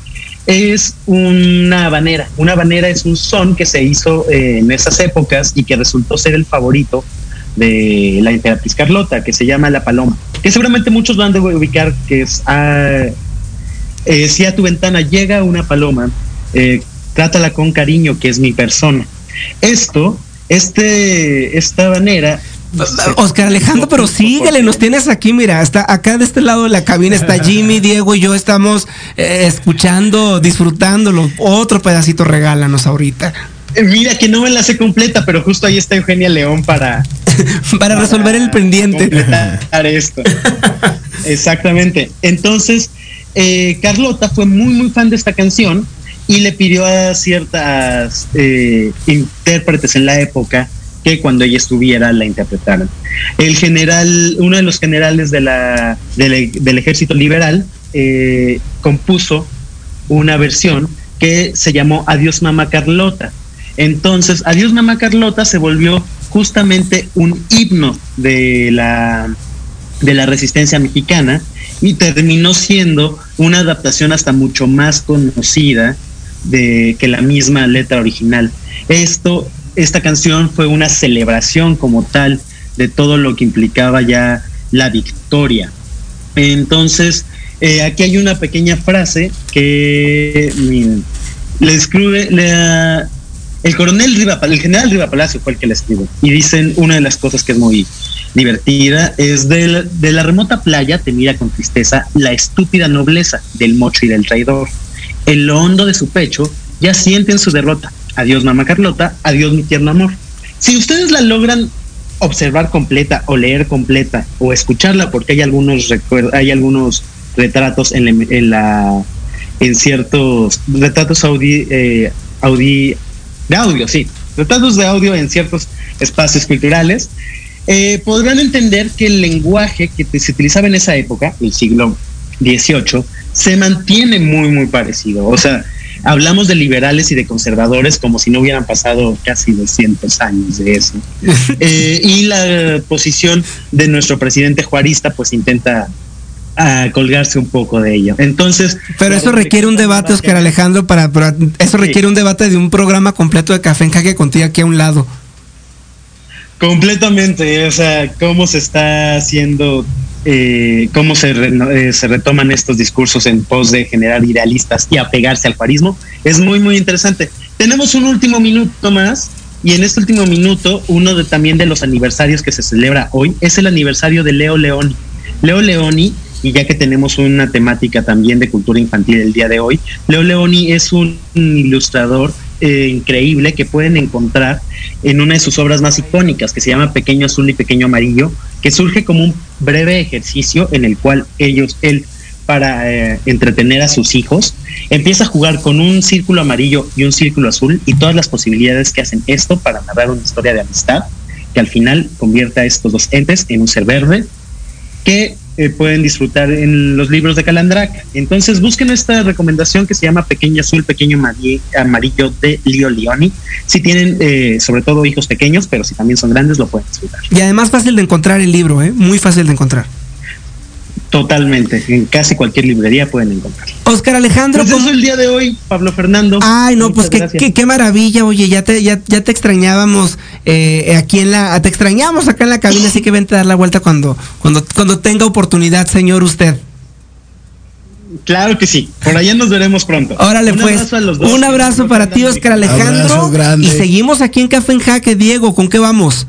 es una habanera. Una habanera es un son que se hizo eh, en esas épocas y que resultó ser el favorito de la emperatriz Carlota, que se llama La Paloma, que seguramente muchos van a ubicar, que es ah, eh, si a tu ventana llega una paloma, eh, trátala con cariño, que es mi persona. Esto Este, esta banera Oscar Alejandro, pero síguele, nos tienes aquí, mira, hasta acá de este lado de la cabina está Jimmy, Diego y yo estamos eh, escuchando, disfrutándolo. Otro pedacito regálanos ahorita. Eh, mira que no me la sé completa, pero justo ahí está Eugenia León para [laughs] para, resolver el pendiente. esto. [laughs] Exactamente. Entonces, eh, Carlota fue muy muy fan de esta canción y le pidió a ciertas intérpretes en la época que cuando ella estuviera la interpretaran. El general, uno de los generales del ejército liberal eh, compuso una versión que se llamó Adiós Mamá Carlota. Entonces, Adiós Mamá Carlota se volvió justamente un himno de la, de la resistencia mexicana y terminó siendo una adaptación hasta mucho más conocida de que la misma letra original. Esto esta canción fue una celebración como tal de todo lo que implicaba ya la victoria. Entonces, eh, aquí hay una pequeña frase que le escribe el coronel Riva, el general Riva Palacio fue el que le escribe. Y dicen una de las cosas que es muy divertida es de la remota playa te mira con tristeza la estúpida nobleza del mocho y del traidor. En lo hondo de su pecho ya sienten su derrota Adiós, mamá Carlota. Adiós, mi tierno amor. Si ustedes la logran observar completa o leer completa o escucharla, porque hay algunos hay algunos retratos en, en ciertos retratos eh, de audio, sí, retratos de audio en ciertos espacios culturales, eh, podrán entender que el lenguaje que se utilizaba en esa época, el siglo XVIII, se mantiene muy, muy parecido. O sea, hablamos de liberales y de conservadores como si no hubieran pasado casi 200 años de eso. [laughs] Eh, y la posición de nuestro presidente juarista pues intenta ah, colgarse un poco de ello. Entonces, pero eso requiere un debate, Oscar Alejandro, para, eso requiere un debate de un programa completo de Café en Jaque contigo aquí a un lado. Completamente, o sea, cómo se está haciendo eh, cómo se, eh, se, retoman estos discursos en pos de generar idealistas y apegarse al parismo, es muy, muy interesante. Tenemos un último minuto más y en este último minuto, uno de también de los aniversarios que se celebra hoy es el aniversario de Leo Leoni. Leo Leoni, y ya que tenemos una temática también de cultura infantil el día de hoy, Leo Leoni es un ilustrador eh, increíble que pueden encontrar en una de sus obras más icónicas, que se llama Pequeño Azul y Pequeño Amarillo, que surge como un breve ejercicio en el cual ellos, él, para eh, entretener a sus hijos, empieza a jugar con un círculo amarillo y un círculo azul y todas las posibilidades que hacen esto para narrar una historia de amistad que al final convierte a estos dos entes en un ser verde que eh, pueden disfrutar en los libros de Calandrac. Entonces busquen esta recomendación que se llama Pequeño Azul, Pequeño Amarillo de Leo Leoni. Si tienen eh, sobre todo hijos pequeños, pero si también son grandes, lo pueden disfrutar. Y además fácil de encontrar el libro, ¿eh? muy fácil de encontrar. Totalmente, en casi cualquier librería pueden encontrarlo. Oscar Alejandro. Pues el día de hoy, Pablo Fernando. Ay, no, pues qué, qué, maravilla, oye, ya te, ya, te extrañábamos eh, aquí en la, te extrañamos acá en la cabina, así que vente a dar la vuelta cuando, cuando, cuando tenga oportunidad, señor usted. Claro que sí, por allá nos veremos pronto. Órale, pues. Un abrazo para ti, Oscar Alejandro. Y seguimos aquí en Café en Jaque, Diego, ¿con qué vamos?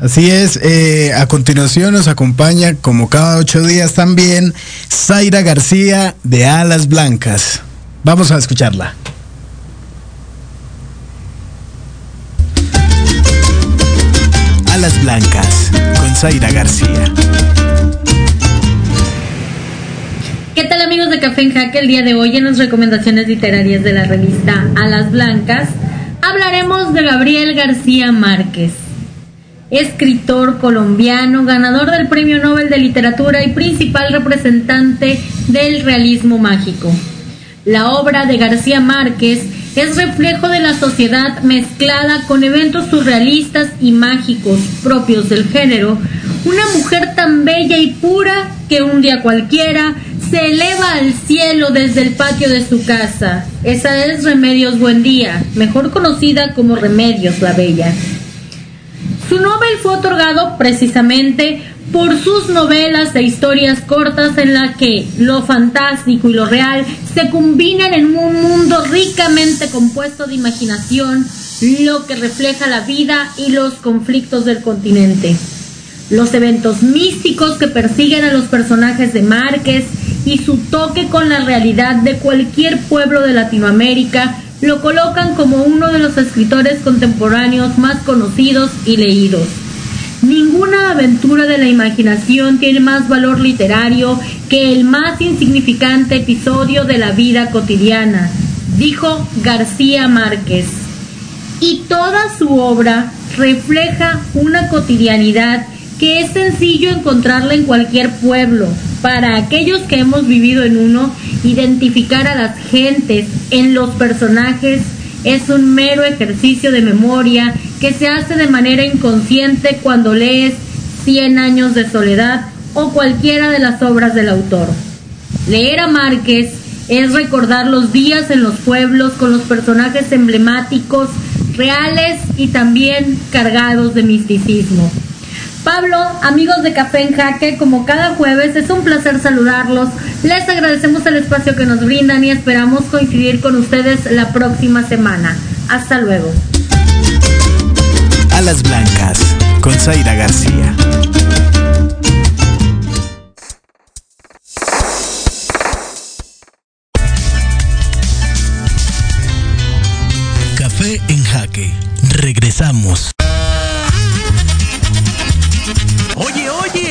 Así es, eh, a continuación nos acompaña, como cada ocho días también, Zaira García de Alas Blancas. Vamos a escucharla. Alas Blancas, con Zaira García. ¿Qué tal amigos de Café en Jaque? El día de hoy en las recomendaciones literarias de la revista Alas Blancas hablaremos de Gabriel García Márquez escritor colombiano, ganador del Premio Nobel de Literatura y principal representante del realismo mágico. La obra de García Márquez es reflejo de la sociedad mezclada con eventos surrealistas y mágicos propios del género. Una mujer tan bella y pura que un día cualquiera se eleva al cielo desde el patio de su casa. Esa es Remedios Buendía, mejor conocida como Remedios la Bella. Su Nobel fue otorgado precisamente por sus novelas de historias cortas en las que lo fantástico y lo real se combinan en un mundo ricamente compuesto de imaginación, lo que refleja la vida y los conflictos del continente. Los eventos místicos que persiguen a los personajes de Márquez y su toque con la realidad de cualquier pueblo de Latinoamérica lo colocan como uno de los escritores contemporáneos más conocidos y leídos. Ninguna aventura de la imaginación tiene más valor literario que el más insignificante episodio de la vida cotidiana, dijo García Márquez. Y toda su obra refleja una cotidianidad que es sencillo encontrarla en cualquier pueblo. Para aquellos que hemos vivido en uno, identificar a las gentes en los personajes es un mero ejercicio de memoria que se hace de manera inconsciente cuando lees Cien años de soledad o cualquiera de las obras del autor. Leer a Márquez es recordar los días en los pueblos con los personajes emblemáticos, reales y también cargados de misticismo. Pablo, amigos de Café en Jaque, como cada jueves, es un placer saludarlos. Les agradecemos el espacio que nos brindan y esperamos coincidir con ustedes la próxima semana. Hasta luego. Alas Blancas, con Zaira García. Café en Jaque. Regresamos.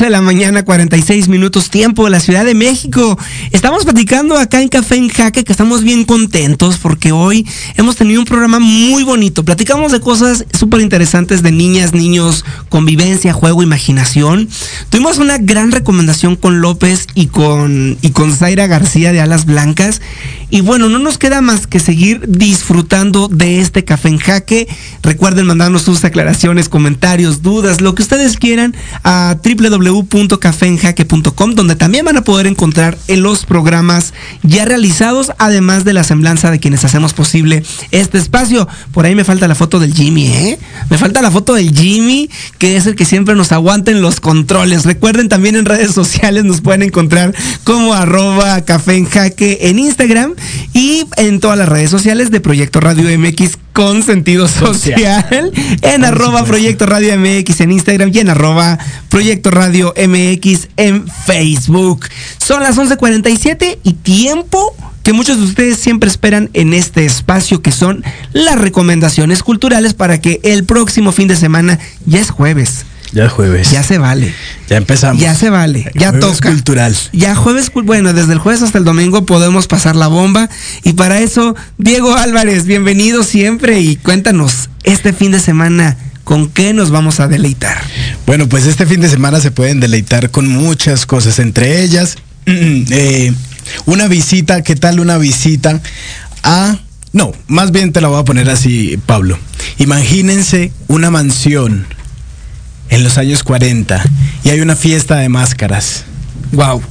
11 de la mañana, 46 minutos tiempo de la Ciudad de México. Estamos platicando acá en Café en Jaque que estamos bien contentos porque hoy hemos tenido un programa muy bonito. Platicamos de cosas súper interesantes de niñas, niños, convivencia, juego, imaginación. Tuvimos una gran recomendación con López y con, y con Zaira García de Alas Blancas. Y bueno, no nos queda más que seguir disfrutando de este Café en Jaque. Recuerden mandarnos sus aclaraciones, comentarios, dudas, lo que ustedes quieran a www.cafeenjaque.com donde también van a poder encontrar en los programas ya realizados, además de la semblanza de quienes hacemos posible este espacio. Por ahí me falta la foto del Jimmy, ¿eh? Me falta la foto del Jimmy, que es el que siempre nos aguanta en los controles. Recuerden también en redes sociales nos pueden encontrar como arroba café en jaque en Instagram y en todas las redes sociales de Proyecto Radio MX con sentido social, en arroba Proyecto Radio MX en Instagram y en arroba Proyecto Radio MX en Facebook. Son las 11.47 y tiempo que muchos de ustedes siempre esperan en este espacio que son las recomendaciones culturales para que el próximo fin de semana ya es jueves. Ya es jueves. Ya se vale. Ya empezamos. Ya se vale. Ya Jueves toca. cultural. Ya jueves, bueno, desde el jueves hasta el domingo podemos pasar la bomba. Y para eso, Diego Álvarez, bienvenido siempre y cuéntanos este fin de semana ¿con qué nos vamos a deleitar? Bueno, pues este fin de semana se pueden deleitar con muchas cosas, entre ellas [clears throat] eh, una visita, ¿qué tal una visita a... No, más bien te la voy a poner así, Pablo. Imagínense una mansión en los años 40 y hay una fiesta de máscaras. Wow.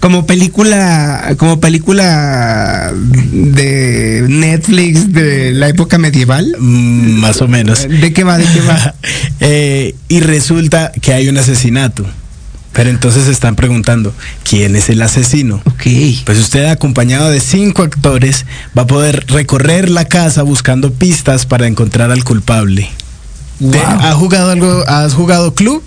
Como película, como película de Netflix de la época medieval. Mm, más o menos. ¿De qué va? ¿De qué va? [laughs] Eh, y resulta que hay un asesinato. Pero entonces se están preguntando, ¿quién es el asesino? Ok. Pues usted acompañado de cinco actores va a poder recorrer la casa buscando pistas para encontrar al culpable. ¿Te- ¿Ha jugado algo? ¿Has jugado Club?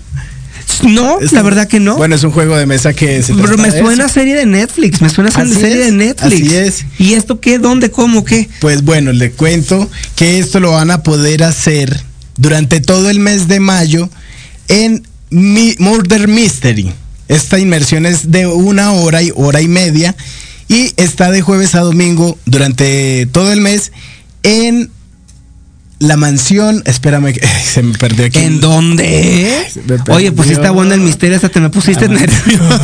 No, la verdad que no. Bueno, es un juego de mesa que se Pero me suena eso. serie de Netflix, me suena Así serie es, de Netflix. así es. ¿Y esto qué? ¿Dónde? ¿Cómo? ¿Qué? Pues bueno, le cuento que esto lo van a poder hacer durante todo el mes de mayo en Mi- Murder Mystery. Esta inmersión es de una hora y hora y media y está de jueves a domingo durante todo el mes en la mansión. Espérame, que [laughs] se me perdió aquí. ¿En dónde? Oye, pues está bueno el misterio, hasta te me pusiste nervioso.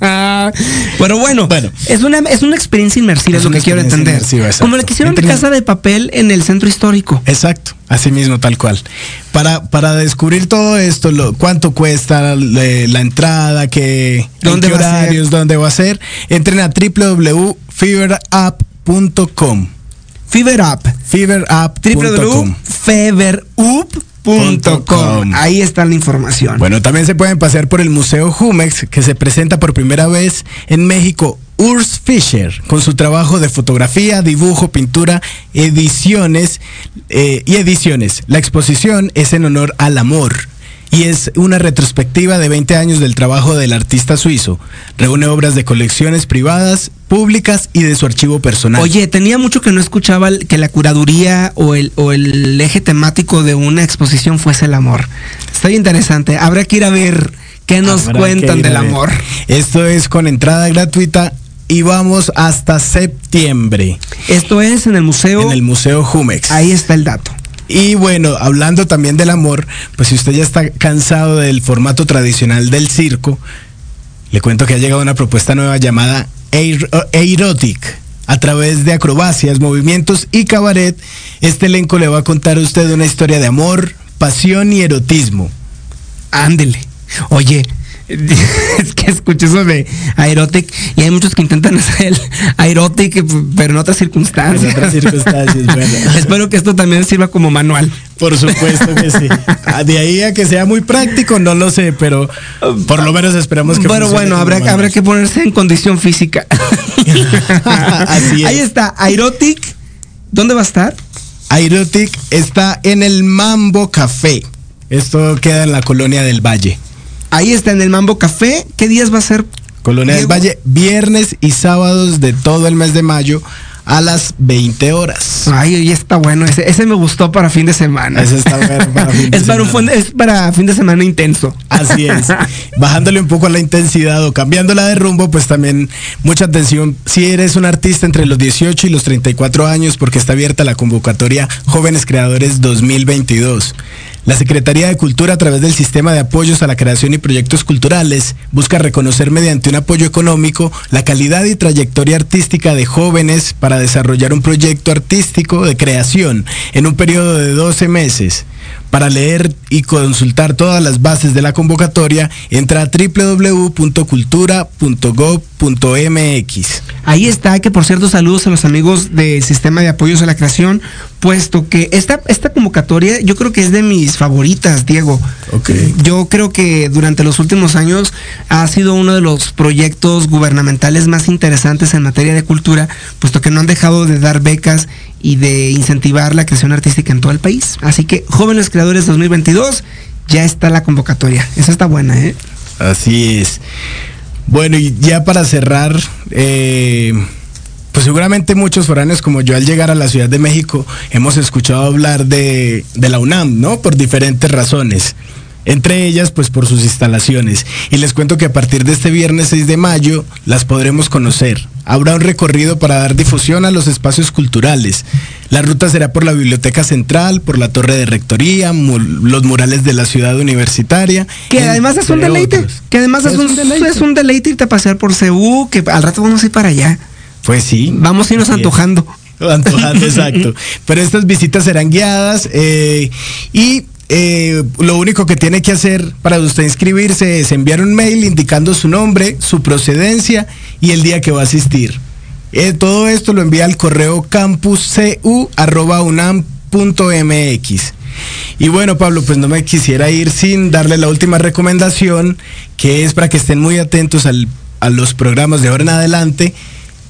[laughs] Pero bueno, es una es una experiencia inmersiva, Es lo que quiero entender. Como la que hicieron de Entren- Casa de Papel en el centro histórico. Exacto, así mismo, tal cual. Para, para descubrir todo esto, lo, cuánto cuesta la, la entrada, qué, en ¿Dónde qué horarios, dónde va a ser, entren a www.feverapp.com. Fever. Ahí está la información. Bueno, también se pueden pasear por el Museo Jumex, que se presenta por primera vez en México. Urs Fischer, con su trabajo de fotografía, dibujo, pintura, ediciones eh, y ediciones. La exposición es en honor al amor y es una retrospectiva de 20 años del trabajo del artista suizo. Reúne obras de colecciones privadas, públicas y de su archivo personal. Oye, tenía mucho que no escuchaba que la curaduría o el, o el eje temático de una exposición fuese el amor. Está interesante. Habrá que ir a ver qué nos Habrá cuentan del amor. Esto es con entrada gratuita y vamos hasta septiembre. Esto es en el museo. En el Museo Jumex. Ahí está el dato. Y bueno, hablando también del amor, pues si usted ya está cansado del formato tradicional del circo, le cuento que ha llegado una propuesta nueva llamada Erotic. A través de acrobacias, movimientos y cabaret, este elenco le va a contar a usted una historia de amor, pasión y erotismo. Ándele. Oye, [laughs] que escuché eso de aerotic y hay muchos que intentan hacer el aerotic, pero en otras circunstancias. En otras circunstancias, bueno. [laughs] Espero que esto también sirva como manual. Por supuesto que sí. Ah, De ahí a que sea muy práctico, no lo sé, pero por lo menos esperamos que funcione bueno, habrá, manual. habrá que ponerse en condición física. [laughs] Así es. Ahí está, Aerotic. ¿Dónde va a estar? Aerotic está en el Mambo Café. Esto queda en la colonia del Valle. Ahí está en el Mambo Café. ¿Qué días va a ser? Colonia del. Valle, viernes y sábados de todo el mes de mayo a las 20 horas. Ay, está bueno. Ese, ese me gustó para fin de semana. Ese está bueno para [laughs] fin de es, para un semana. fin- es para fin de semana intenso. Así es. [laughs] Bajándole un poco a la intensidad o cambiándola de rumbo, pues también mucha atención si eres un artista entre los 18 y los 34 años, porque está abierta la convocatoria Jóvenes Creadores 2022. La Secretaría de Cultura, a través del Sistema de Apoyos a la Creación y Proyectos Culturales, busca reconocer mediante un apoyo económico la calidad y trayectoria artística de jóvenes para desarrollar un proyecto artístico de creación en un periodo de 12 meses. Para leer y consultar todas las bases de la convocatoria, entra a www.cultura.gov.mx. Ahí está, que por cierto, saludos a los amigos del sistema de apoyos a la creación, puesto que esta, esta convocatoria yo creo que es de mis favoritas, Diego. Yo creo que durante los últimos años ha sido uno de los proyectos gubernamentales más interesantes en materia de cultura, puesto que no han dejado de dar becas y de incentivar la creación artística en todo el país. Así que Jóvenes Creadores 2022, ya está la convocatoria. Esa está buena, ¿eh? Así es. Bueno, y ya para cerrar, eh, pues seguramente muchos foráneos como yo al llegar a la Ciudad de México hemos escuchado hablar de, de la UNAM, ¿no? Por diferentes razones. Entre ellas pues por sus instalaciones. Y les cuento que a partir de este viernes 6 de mayo las podremos conocer. Habrá un recorrido para dar difusión a los espacios culturales. La ruta será por la Biblioteca Central, por la Torre de Rectoría, los murales de la ciudad universitaria. Que además es un deleite. otros. Que además es, un, es un deleite irte a pasear por Ceú, que al rato vamos a ir para allá. Pues sí. Vamos a irnos antojando. Antojando, exacto. [laughs] Pero estas visitas serán guiadas eh, y eh, lo único que tiene que hacer para usted inscribirse es enviar un mail indicando su nombre, su procedencia y el día que va a asistir. Eh, todo esto lo envía al correo campuscu.unam.mx. Y bueno, Pablo, pues no me quisiera ir sin darle la última recomendación, que es para que estén muy atentos al- a los programas de ahora en adelante,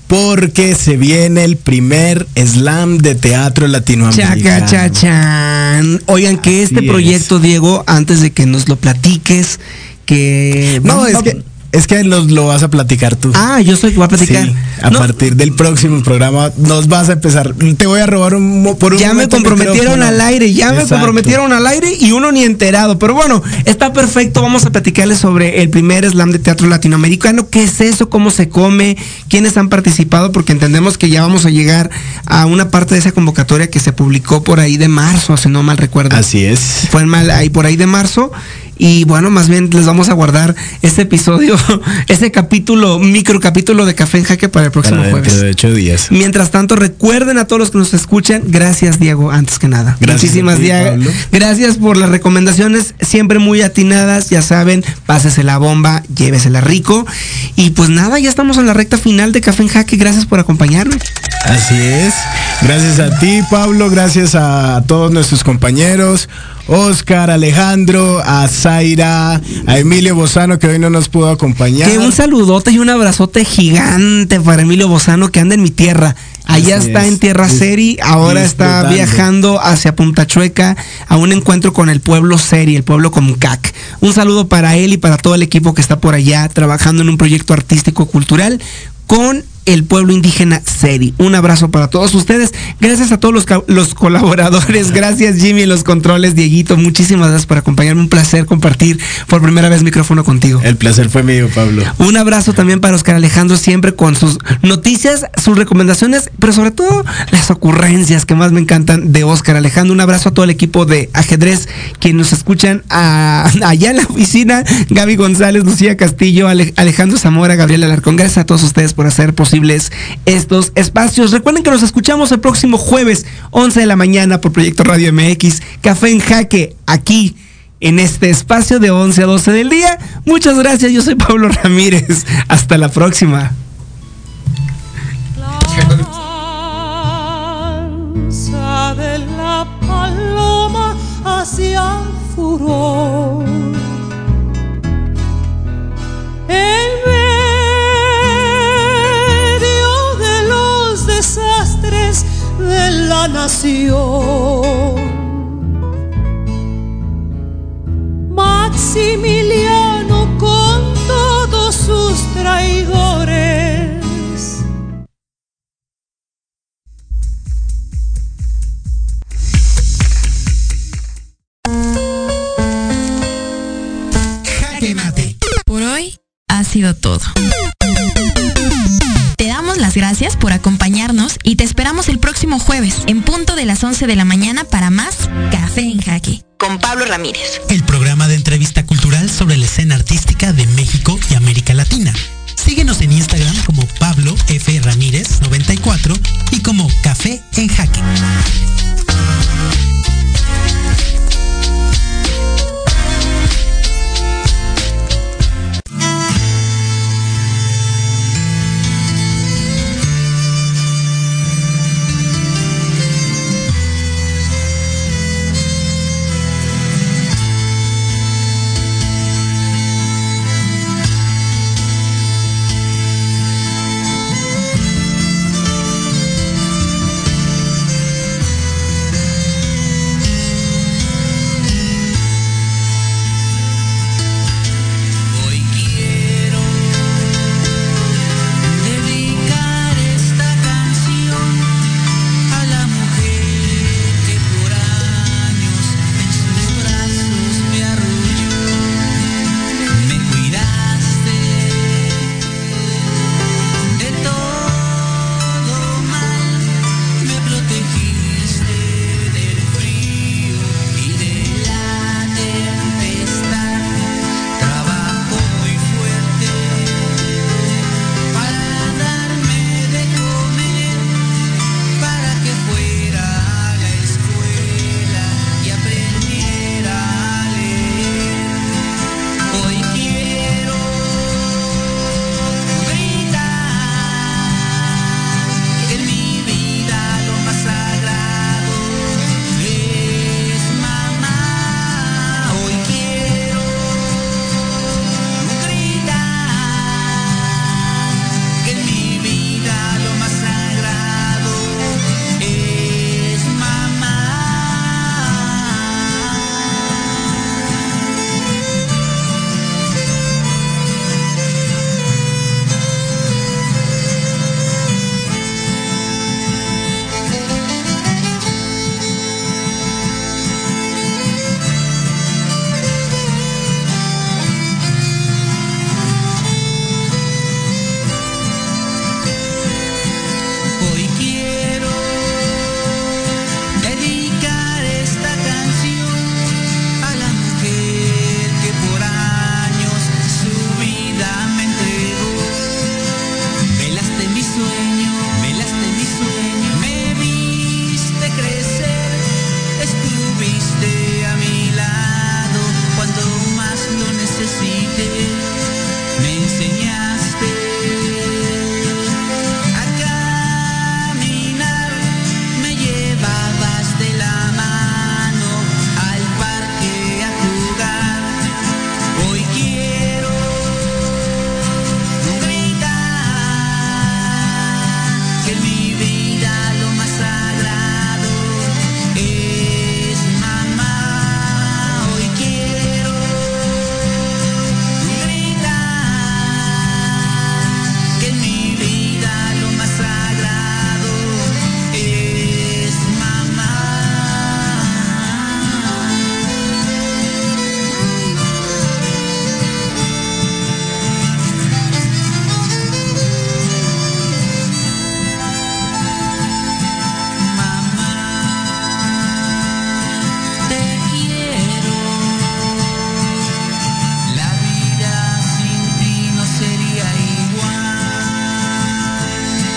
porque se viene el primer slam de teatro latinoamericano. Chaca, chachan. Oigan, que este Así es. proyecto, Diego, antes de que nos lo platiques, que... No, es que, es que nos lo vas a platicar tú. Ah, yo soy que voy a platicar. Sí, a No. partir del próximo programa nos vas a empezar. Te voy a robar un, por un Ya me comprometieron al aire, ya me comprometieron al aire y uno ni enterado. Pero bueno, está perfecto. Vamos a platicarles sobre el primer slam de teatro latinoamericano. ¿Qué es eso? ¿Cómo se come? ¿Quiénes han participado? Porque entendemos que ya vamos a llegar a una parte de esa convocatoria que se publicó por ahí de marzo, si no mal recuerdo. Así es. Fue mal, ahí por ahí de marzo. Y bueno, más bien les vamos a guardar este episodio, [laughs] ese capítulo, micro capítulo de Café en Jaque para el próximo Para jueves. de ocho días. Mientras tanto, recuerden a todos los que nos escuchan, gracias Diego, antes que nada. Gracias Muchísimas. Pablo. Gracias por las recomendaciones, siempre muy atinadas, ya saben, pásese la bomba, llévesela rico. Y pues nada, ya estamos en la recta final de Café en Jaque, gracias por acompañarme. Así es. Gracias a ti, Pablo. Gracias a todos nuestros compañeros. Oscar, Alejandro, a Zaira, a Emilio Bozano, que hoy no nos pudo acompañar. Que un saludote y un abrazote gigante para Emilio Bozano que anda en mi tierra. Allá Así está es. en Tierra Seri, ahora está viajando hacia Punta Chueca a un encuentro con el pueblo Seri, el pueblo Comcac. Un saludo para él y para todo el equipo que está por allá trabajando en un proyecto artístico cultural con el pueblo indígena Seri. Un abrazo para todos ustedes. Gracias a todos los, colaboradores. Gracias Jimmy en los controles, Dieguito. Muchísimas gracias por acompañarme. Un placer compartir por primera vez micrófono contigo. El placer fue mío, Pablo. Un abrazo también para Oscar Alejandro, siempre con sus noticias, sus recomendaciones, pero sobre todo las ocurrencias que más me encantan de Oscar Alejandro. Un abrazo a todo el equipo de ajedrez, quienes nos escuchan a- [laughs] allá en la oficina, Gaby González, Lucía Castillo, Ale- Alejandro Zamora, Gabriel Alarcón. Gracias a todos ustedes por hacer estos espacios. Recuerden que nos escuchamos el próximo jueves, 11 de la mañana, por Proyecto Radio MX, Café en Jaque, aquí en este espacio de 11 a 12 del día. Muchas gracias, yo soy Pablo Ramírez. Hasta la próxima. De la nación. Maximiliano con todos sus traidores. Jaque mate. Por hoy ha sido todo. Te damos las gracias por acompañarnos y te esperamos el próximo jueves en punto de las 11 de la mañana para más Café en Jaque con Pablo Ramírez. El programa de entrevista cultural sobre la escena artística de México y América Latina. Síguenos en Instagram como Pablo F. Ramírez 94 y como